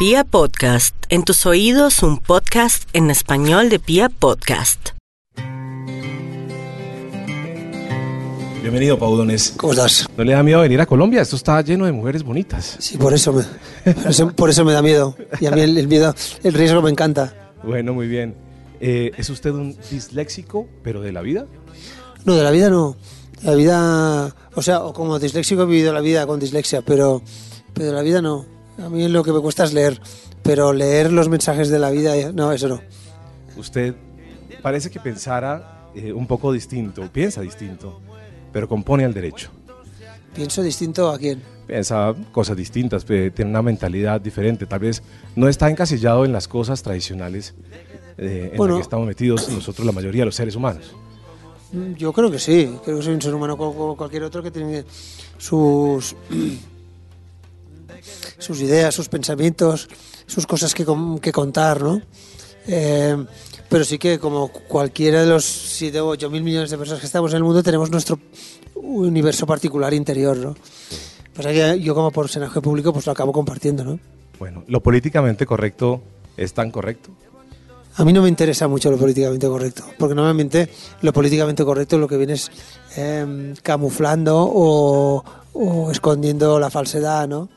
Pia Podcast, en tus oídos un podcast en español de Pia Podcast. Bienvenido, Paudones. ¿Cómo estás? ¿No le da miedo venir a Colombia? Esto está lleno de mujeres bonitas. Sí, por eso me, por eso, por eso me da miedo. Y a mí el, el miedo, el riesgo me encanta. Bueno, muy bien. Eh, ¿Es usted un disléxico, pero de la vida? No, de la vida no. La vida, o sea, o como disléxico he vivido la vida con dislexia, pero, pero de la vida no. A mí lo que me cuesta es leer, pero leer los mensajes de la vida, no, eso no. Usted parece que pensara eh, un poco distinto, piensa distinto, pero compone al derecho. Pienso distinto a quién. Piensa cosas distintas, tiene una mentalidad diferente. Tal vez no está encasillado en las cosas tradicionales eh, en Bueno. las que estamos metidos nosotros, la mayoría de los seres humanos. Mm, Yo creo que sí, creo que soy un ser humano como cualquier otro que tiene sus sus ideas, sus pensamientos, sus cosas que, que contar, ¿no? Eh, pero sí que como cualquiera de los 7 o 8 mil millones de personas que estamos en el mundo tenemos nuestro universo particular interior, ¿no? Pasa que yo como personaje público pues lo acabo compartiendo, ¿no? Bueno, lo políticamente correcto es tan correcto. A mí no me interesa mucho lo políticamente correcto, porque normalmente lo políticamente correcto lo que viene es em, camuflando o, o escondiendo la falsedad, ¿no?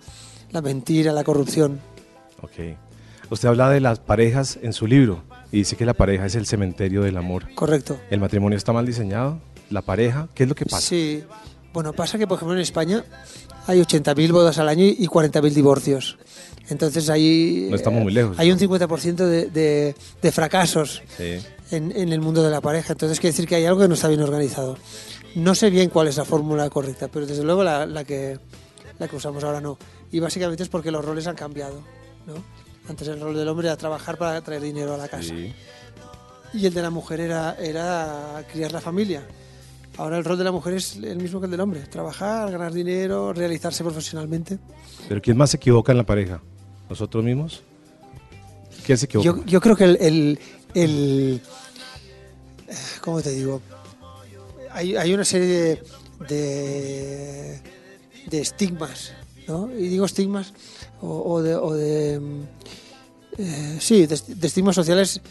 La mentira, la corrupción. Ok. Usted habla de las parejas en su libro y dice que la pareja es el cementerio del amor. Correcto. ¿El matrimonio está mal diseñado? ¿La pareja? ¿Qué es lo que pasa? Sí. Bueno, pasa que, por ejemplo, en España hay 80.000 bodas al año y 40.000 divorcios. Entonces hay... No estamos muy lejos. Hay un 50% de, de, de fracasos Sí. en, en el mundo de la pareja. Entonces quiere decir que hay algo que no está bien organizado. No sé bien cuál es la fórmula correcta, pero desde luego la, la que, la que usamos ahora no. Y básicamente es porque los roles han cambiado. ¿no? Antes el rol del hombre era trabajar para traer dinero a la casa. Sí. Y el de la mujer era, era criar la familia. Ahora el rol de la mujer es el mismo que el del hombre. Trabajar, ganar dinero, realizarse profesionalmente. ¿Pero quién más se equivoca en la pareja? ¿Nosotros mismos? ¿Quién se equivoca? Yo, yo creo que el, el, el- ¿Cómo te digo? Hay, hay una serie de, de, de estigmas, ¿no? Y digo estigmas o, o de... o de, mm, eh, sí, de, de estigmas sociales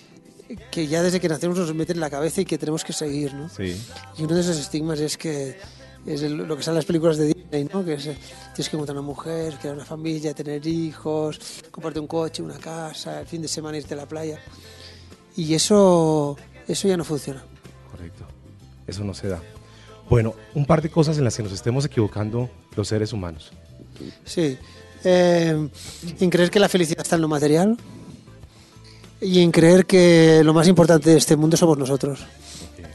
que ya desde que nacemos nos meten en la cabeza y que tenemos que seguir, ¿no? Sí. Y uno de esos estigmas es que es el- lo que sale en las películas de Disney, ¿no? Que es, tienes que encontrar una mujer, crear una familia, tener hijos, comprarte un coche, una casa, el fin de semana irte a la playa. Y eso, eso ya no funciona. Correcto. Eso no se da. Bueno, un par de cosas en las que nos estemos equivocando los seres humanos. Sí. Eh, en creer que la felicidad está en lo material y en creer que lo más importante de este mundo somos nosotros,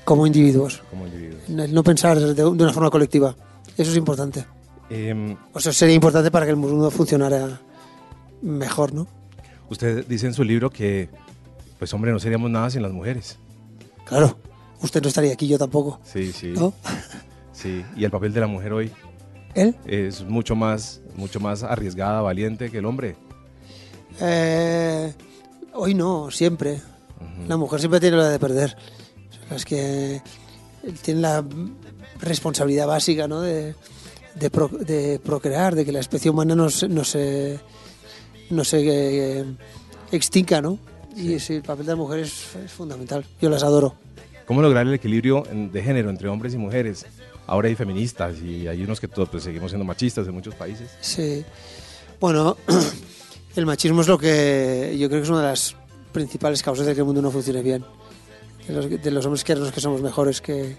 como individuos. como individuos. El no pensar de, de una forma colectiva. Eso es importante. Em, O sea, sería importante para que el mundo funcionara mejor, ¿no? usted dice en su libro que, pues hombre, no seríamos nada sin las mujeres. Claro, usted no estaría aquí, yo tampoco. Sí, sí. ¿No? Sí. Y el papel de la mujer hoy ¿Él? es mucho más, mucho más arriesgada, valiente que el hombre. Eh, hoy no, siempre. La mujer siempre tiene la de perder. Son las que tienen la responsabilidad básica ¿no? de, de, pro- de procrear, de que la especie humana no se, no se, no se eh, extinga, ¿no? Y sí, el papel de la mujer es, es fundamental. Yo las adoro. ¿Cómo lograr el equilibrio de género entre hombres y mujeres? Ahora hay feministas y hay unos que todos pues, seguimos siendo machistas en muchos países. Sí. Bueno, el machismo es lo que yo creo que es una de las principales causas de que el mundo no funcione bien. De los, de los hombres creernos que somos mejores que,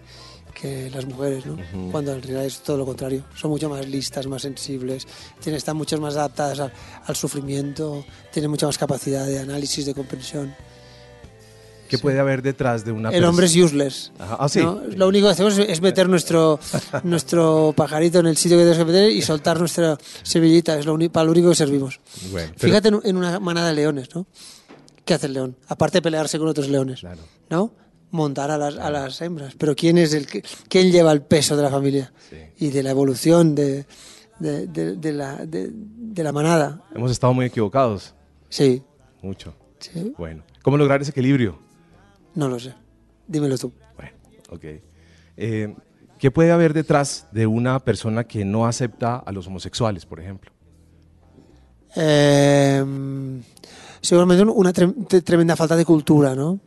que las mujeres, ¿no? Ujú. Cuando en realidad es todo lo contrario. Son mucho más listas, más sensibles, tienen, están mucho más adaptadas al, al sufrimiento, tienen mucha más capacidad de análisis, de comprensión. ¿Qué puede haber detrás de una El hombre es useless. Ajá, ah, sí. ¿no? Lo único que hacemos es meter nuestro, nuestro pajarito en el sitio que tenemos que meter y soltar nuestra semillita. Es lo para lo único que servimos. Bueno, pero- Fíjate en, en una manada de leones, ¿no? ¿Qué hace el león? Aparte de pelearse con otros leones, Claro. ¿no? Montar a las, a las hembras. Pero ¿quién es el que, quién lleva el peso de la familia Sí. y de la evolución de, de, de- de la, de la manada? Hemos estado muy equivocados. Sí, Mucho. sí, Bueno, ¿cómo lograr ese equilibrio? No lo sé. Dímelo tú. Bueno, ok. Eh, ¿Qué puede haber detrás de una persona que no acepta a los homosexuales, por ejemplo? Eh, seguramente una tre- tremenda falta de cultura, ¿no?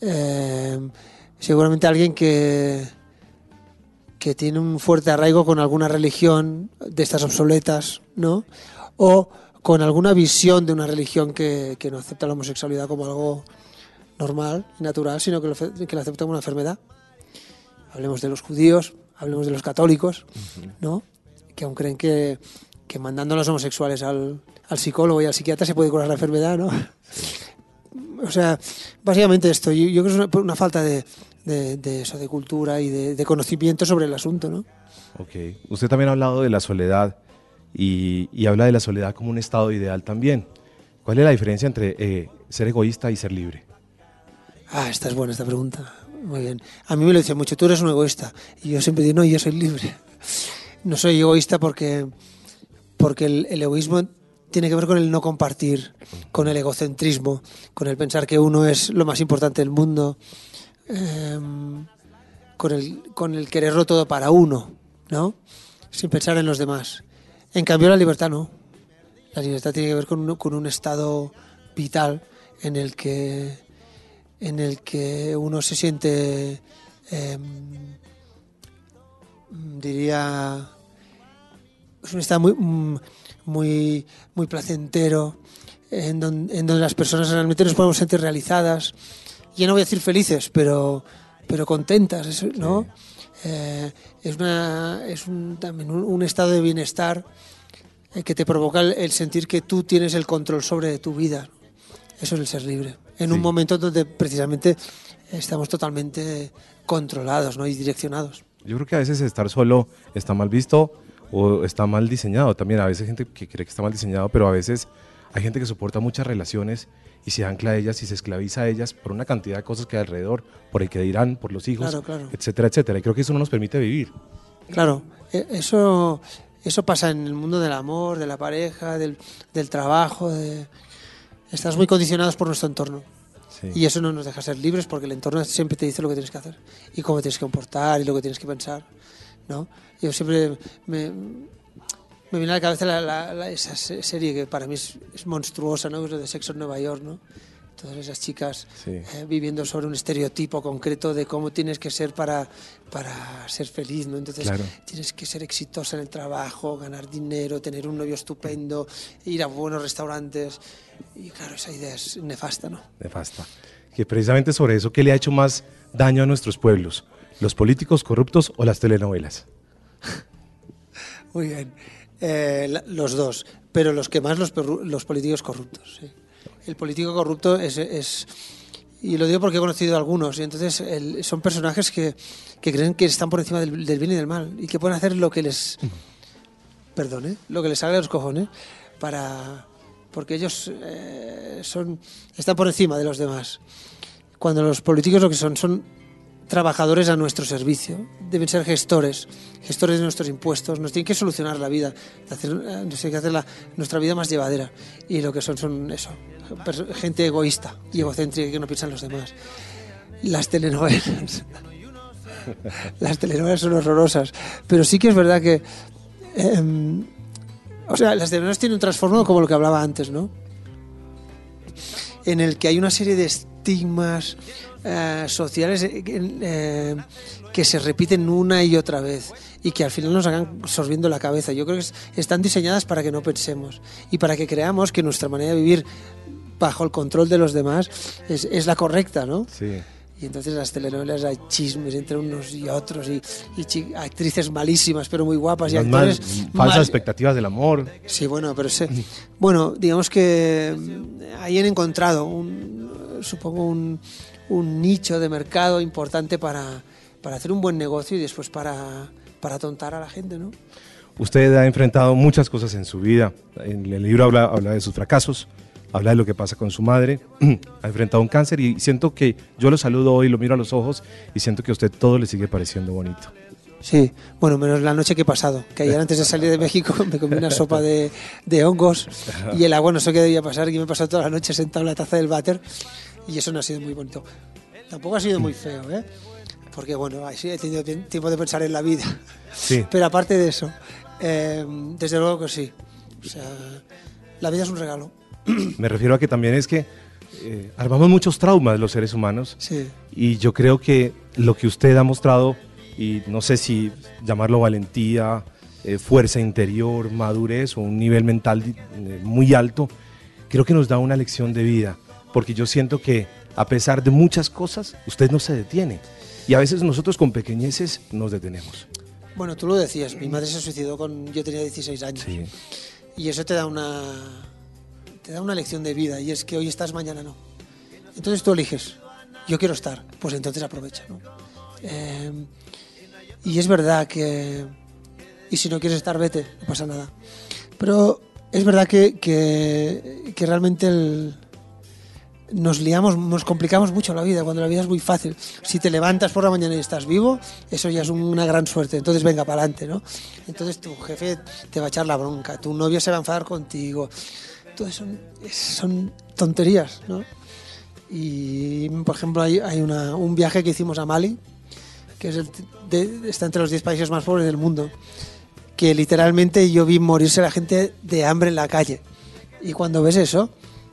Eh, seguramente alguien que, que tiene un fuerte arraigo con alguna religión de estas obsoletas, ¿no? O con alguna visión de una religión que, que no acepta la homosexualidad como algo normal y natural, sino que lo, que lo acepta como una enfermedad. Hablemos de los judíos, hablemos de los católicos, ¿no? Que aún creen que, que mandando a los homosexuales al, al psicólogo y al psiquiatra se puede curar la enfermedad, ¿no? O sea, básicamente esto, yo, yo creo que es una, una falta de, de, de eso, de cultura y de, de conocimiento sobre el asunto, ¿no? Ok. Usted también ha hablado de la soledad y, y habla de la soledad como un estado ideal también. ¿Cuál es la diferencia entre eh, ser egoísta y ser libre? Ah, esta es buena esta pregunta. Muy bien. A mí me lo dicen mucho, tú eres un egoísta. Y yo siempre digo, no, yo soy libre. No soy egoísta porque, porque el, egoísmo tiene que ver con el no compartir, con el egocentrismo, con el pensar que uno es lo más importante del mundo, em, con, el, con el quererlo todo para uno, ¿no? Sin pensar en los demás. En cambio, la libertad no. La libertad tiene que ver con, con un estado vital en el que en el que uno se siente, em, diría, es un estado muy, mm, muy, muy placentero, en donde, en donde las personas realmente nos podemos sentir realizadas. Ya no voy a decir felices, pero, pero contentas, ¿no? Eh, es una, es un, también un, un estado de bienestar eh, que te provoca el sentir que tú tienes el control sobre tu vida. Eso es el ser libre. En un Sí. momento donde precisamente estamos totalmente controlados ¿no? y direccionados. Yo creo que a veces estar solo está mal visto o está mal diseñado. También a veces hay gente que cree que está mal diseñado, pero a veces hay gente que soporta muchas relaciones y se ancla a ellas y se esclaviza a ellas por una cantidad de cosas que hay alrededor, por el que dirán, por los hijos, Claro, claro. etcétera, etcétera. Y creo que eso no nos permite vivir. Claro, e- eso, eso pasa en el mundo del amor, de la pareja, del, del trabajo. De... Estás muy condicionados por nuestro entorno. Sí. Y eso no nos deja ser libres porque el entorno siempre te dice lo que tienes que hacer y cómo tienes que comportar y lo que tienes que pensar. ¿no? Yo siempre me, me viene a la cabeza la- la- la- esa se- serie que para mí es, es monstruosa, ¿no? es lo de Sexo en Nueva York. ¿no? Todas esas chicas Sí. eh, viviendo sobre un estereotipo concreto de cómo tienes que ser para, para ser feliz. ¿no? Entonces Claro. tienes que ser exitosa en el trabajo, ganar dinero, tener un novio estupendo, ir a buenos restaurantes. Y claro, esa idea es nefasta, ¿no? Nefasta. Que precisamente sobre eso, ¿qué le ha hecho más daño a nuestros pueblos? ¿Los políticos corruptos o las telenovelas? Muy bien. Eh, la- los dos, pero los que más los, los políticos corruptos. sí. El político corrupto es, es- y lo digo porque he conocido a algunos, y entonces el- son personajes que, que creen que están por encima del, del bien y del mal y que pueden hacer lo que les, perdón, ¿eh? lo que les salga de los cojones para porque ellos eh, son están por encima de los demás. Cuando los políticos lo que son son trabajadores a nuestro servicio, deben ser gestores, gestores de nuestros impuestos, nos tienen que solucionar la vida, hacer, eh, nos tienen que hacer la- nuestra vida más llevadera. Y lo que son son eso, gente egoísta y egocéntrica que no piensa en los demás. Las telenovelas. Las telenovelas son horrorosas, pero sí que es verdad que em, o sea, las telenovelas tienen un trasfondo como lo que hablaba antes, ¿no? En el que hay una serie de estigmas eh, sociales eh, que, eh, que se repiten una y otra vez y que al final nos hagan sorbiendo la cabeza. Yo creo que es- están diseñadas para que no pensemos y para que creamos que nuestra manera de vivir bajo el control de los demás es, es la correcta, ¿no? Sí. Y entonces las telenovelas hay chismes entre unos y otros y, y actrices malísimas pero muy guapas y actores falsas mal- expectativas del amor. Sí, bueno, pero sé, bueno, digamos que mm, ahí han encontrado un, supongo un, un nicho de mercado importante para, para hacer un buen negocio y después para, para tontar a la gente, ¿no? Usted ha enfrentado muchas cosas en su vida. En el libro habla, habla de sus fracasos, habla de lo que pasa con su madre. ha enfrentado un cáncer y siento que yo lo saludo hoy, lo miro a los ojos y siento que a usted todo le sigue pareciendo bonito. Sí, bueno, menos la noche que he pasado, que ayer antes de salir de México me comí una sopa de, de hongos y el agua no sé qué debía pasar, que me he pasado toda la noche sentado en la taza del váter y eso no ha sido muy bonito. Tampoco ha sido muy feo, ¿eh? Porque bueno, sí he tenido tiempo de pensar en la vida. Sí. Pero aparte de eso, eh, desde luego que sí. O sea, la vida es un regalo. Me refiero a que también es que eh, armamos muchos traumas los seres humanos Sí. y yo creo que lo que usted ha mostrado, y no sé si llamarlo valentía, eh, fuerza interior, madurez o un nivel mental eh, muy alto, creo que nos da una lección de vida, porque yo siento que a pesar de muchas cosas, usted no se detiene. Y a veces nosotros con pequeñeces nos detenemos. Bueno, tú lo decías, mi madre se suicidó con yo tenía 16 años. Sí. Y eso te da una te da una lección de vida y es que hoy estás, mañana no. Entonces tú eliges, yo quiero estar, pues entonces aprovecha, ¿no? Eh, y es verdad que y si no quieres estar, vete, no pasa nada. Pero es verdad que, que, realmente nos liamos, nos complicamos mucho la vida cuando la vida es muy fácil. Si te levantas por la mañana y estás vivo, eso ya es una gran suerte. Entonces venga para adelante, ¿no? Entonces tu jefe te va a echar la bronca, tu novio se va a enfadar contigo. Todo eso son, tonterías, ¿no? Y por ejemplo hay, hay una- un viaje que hicimos a Mali, que es el de- está entre los 10 países más pobres del mundo, que literalmente yo vi morirse la gente de hambre en la calle. Y cuando ves eso,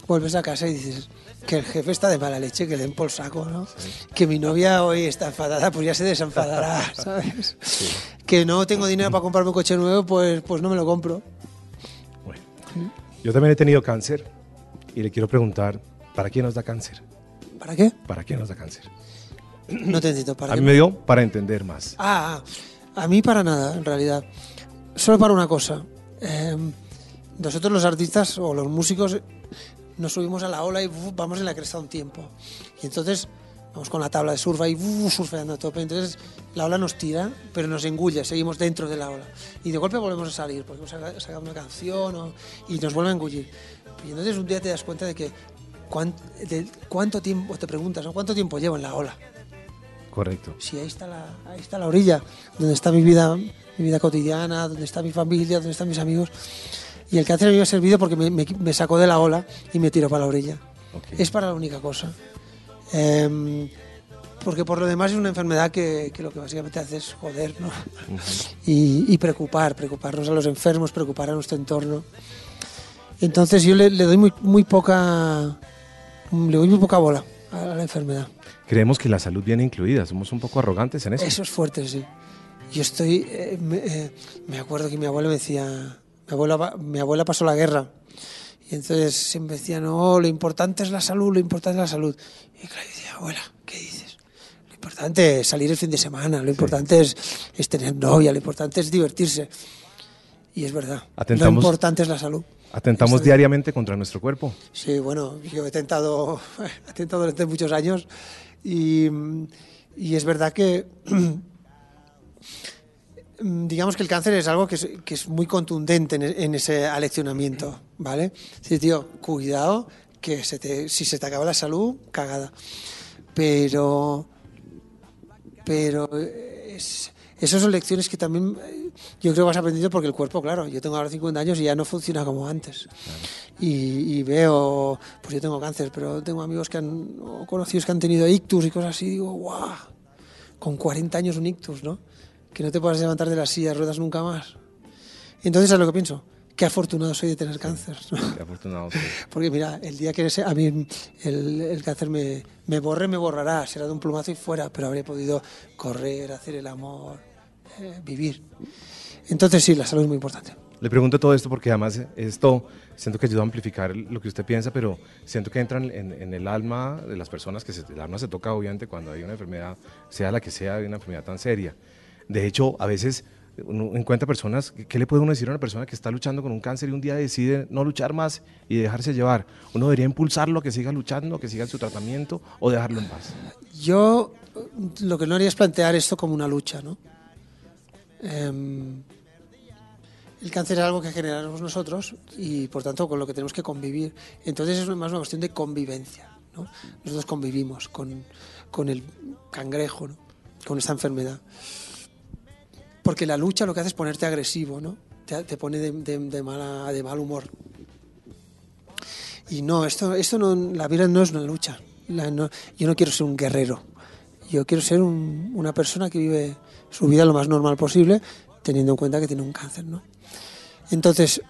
vuelves a casa y dices que el jefe está de mala leche, que le den por saco, ¿no? Que mi novia hoy está enfadada, pues ya se desenfadará, ¿sabes? Que no tengo dinero para comprarme un coche nuevo, pues, pues no me lo compro. Bueno, yo también he tenido cáncer y le quiero preguntar, ¿para qué nos da cáncer? ¿Para qué? ¿Para qué nos da cáncer? No te entiendo. ¿para A qué? mí me dio para entender más. Ah, ah, a mí para nada, en realidad. Solo para una cosa. Eh, nosotros los artistas o los músicos nos subimos a la ola y uf, vamos en la cresta un tiempo. Y entonces vamos con la tabla de surf ahí uf, surfeando a tope. Entonces la ola nos tira, pero nos engulle, seguimos dentro de la ola. Y de golpe volvemos a salir, porque hemos sacado una canción o- y nos vuelve a engullir. Y entonces un día te das cuenta de que cuán- de cuánto tiempo, te preguntas, ¿no? ¿cuánto tiempo llevo en la ola? Correcto. Sí, ahí está la, ahí está la orilla, donde está mi vida, mi vida cotidiana, donde está mi familia, donde están mis amigos. Y el cáncer me ha servido porque me, me- me sacó de la ola y me tiró para la orilla. Ok. Es para la única cosa. Em, porque por lo demás es una enfermedad que, que lo que básicamente hace es joder, ¿no? y, y preocupar, preocuparnos a los enfermos, preocupar a nuestro entorno. Entonces yo le, le doy muy, muy poca le doy muy poca bola a la enfermedad. Creemos que la salud viene incluida, somos un poco arrogantes en eso. Eso es fuerte, sí. Yo estoy. eh, me, eh, me acuerdo que mi abuela me decía. Mi abuela, mi abuela pasó la guerra. Y entonces siempre decía, no, lo importante es la salud, lo importante es la salud. Y claro, decía, abuela, ¿qué dices? Lo importante es salir el fin de semana, lo importante es, es tener novia, lo importante es divertirse. Y es verdad. Atentamos- Lo importante es la salud. Atentamos diariamente contra nuestro cuerpo. Sí, bueno, yo he tentado, he tentado durante muchos años y, y es verdad que digamos que el cáncer es algo que es, que es muy contundente en, en ese aleccionamiento, ¿vale? Sí, tío, cuidado, que se te, si se te acaba la salud, cagada. Pero, pero es, esas son lecciones que también eh, yo creo que has aprendido porque el cuerpo, claro, yo tengo ahora 50 años y ya no funciona como antes. Y, y veo, pues yo tengo cáncer, pero tengo amigos que han, o conocidos que han tenido ictus y cosas así, y digo, guau, con 40 años un ictus, ¿no? Que no te puedas levantar de la silla de ruedas nunca más. Entonces, ¿sabes lo que pienso? Qué afortunado soy de tener cáncer. ¿no? Qué afortunado soy. Porque mira, el día que ese- a mí el, el cáncer me, me borre, me borrará, será de un plumazo y fuera, pero habré podido correr, hacer el amor, eh, vivir. Entonces sí, la salud es muy importante. Le pregunto todo esto porque además esto siento que ayuda a amplificar lo que usted piensa, pero siento que entra en, en el alma de las personas, que se- el alma se toca obviamente cuando hay una enfermedad, sea la que sea, hay una enfermedad tan seria. De hecho, a veces uno encuentra personas, ¿qué le puede uno decir a una persona que está luchando con un cáncer y un día decide no luchar más y dejarse llevar? ¿Uno debería impulsarlo a que siga luchando, que siga su tratamiento o dejarlo en paz? Yo eh, lo que no haría es plantear esto como una lucha, ¿no? Em, el cáncer es algo que generamos nosotros y por tanto con lo que tenemos que convivir. Entonces es más una cuestión de convivencia, ¿no? Nosotros convivimos con, con el cangrejo, ¿no? con esta enfermedad. Porque la lucha lo que hace es ponerte agresivo, ¿no? Te, te pone de, de- de mala, de mal humor. Y no, esto, esto no, la vida no es una lucha. Yo no quiero ser un guerrero. Yo quiero ser un- una persona que vive su vida lo más normal posible, teniendo en cuenta que tiene un cáncer, ¿no? Entonces,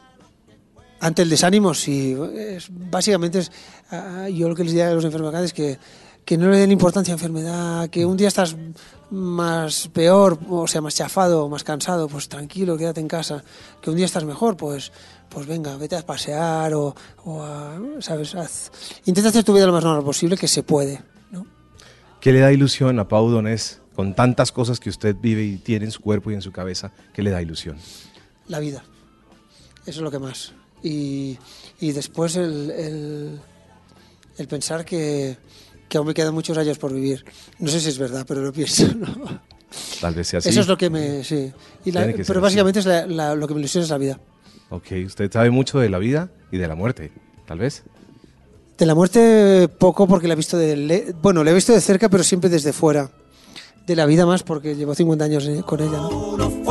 ante el desánimo, sí. Es- básicamente, es, ah, yo lo que les diría a los enfermedades es que, que no le den importancia a la enfermedad, que un día estás más peor, o sea, más chafado, más cansado, pues tranquilo, quédate en casa. Que un día estás mejor, pues, pues venga, vete a pasear o, o a, ¿sabes? Haz- intenta hacer tu vida lo más normal posible, que se puede, ¿no? ¿Qué le da ilusión a Pau Donés con tantas cosas que usted vive y tiene en su cuerpo y en su cabeza? ¿Qué le da ilusión? La vida. Eso es lo que más. Y, y después el, el, el pensar que, que aún me quedan muchos años por vivir. No sé si es verdad, pero lo pienso. ¿no? Tal vez sea así. Eso es lo que me... Sí. Y la- que pero así. básicamente es la- la- lo que me ilusiona es la vida. Ok, usted sabe mucho de la vida y de la muerte, tal vez. De la muerte poco porque la he visto de... le- bueno, la he visto de cerca, pero siempre desde fuera. De la vida más porque llevo 50 años eh, con ella. ¿no?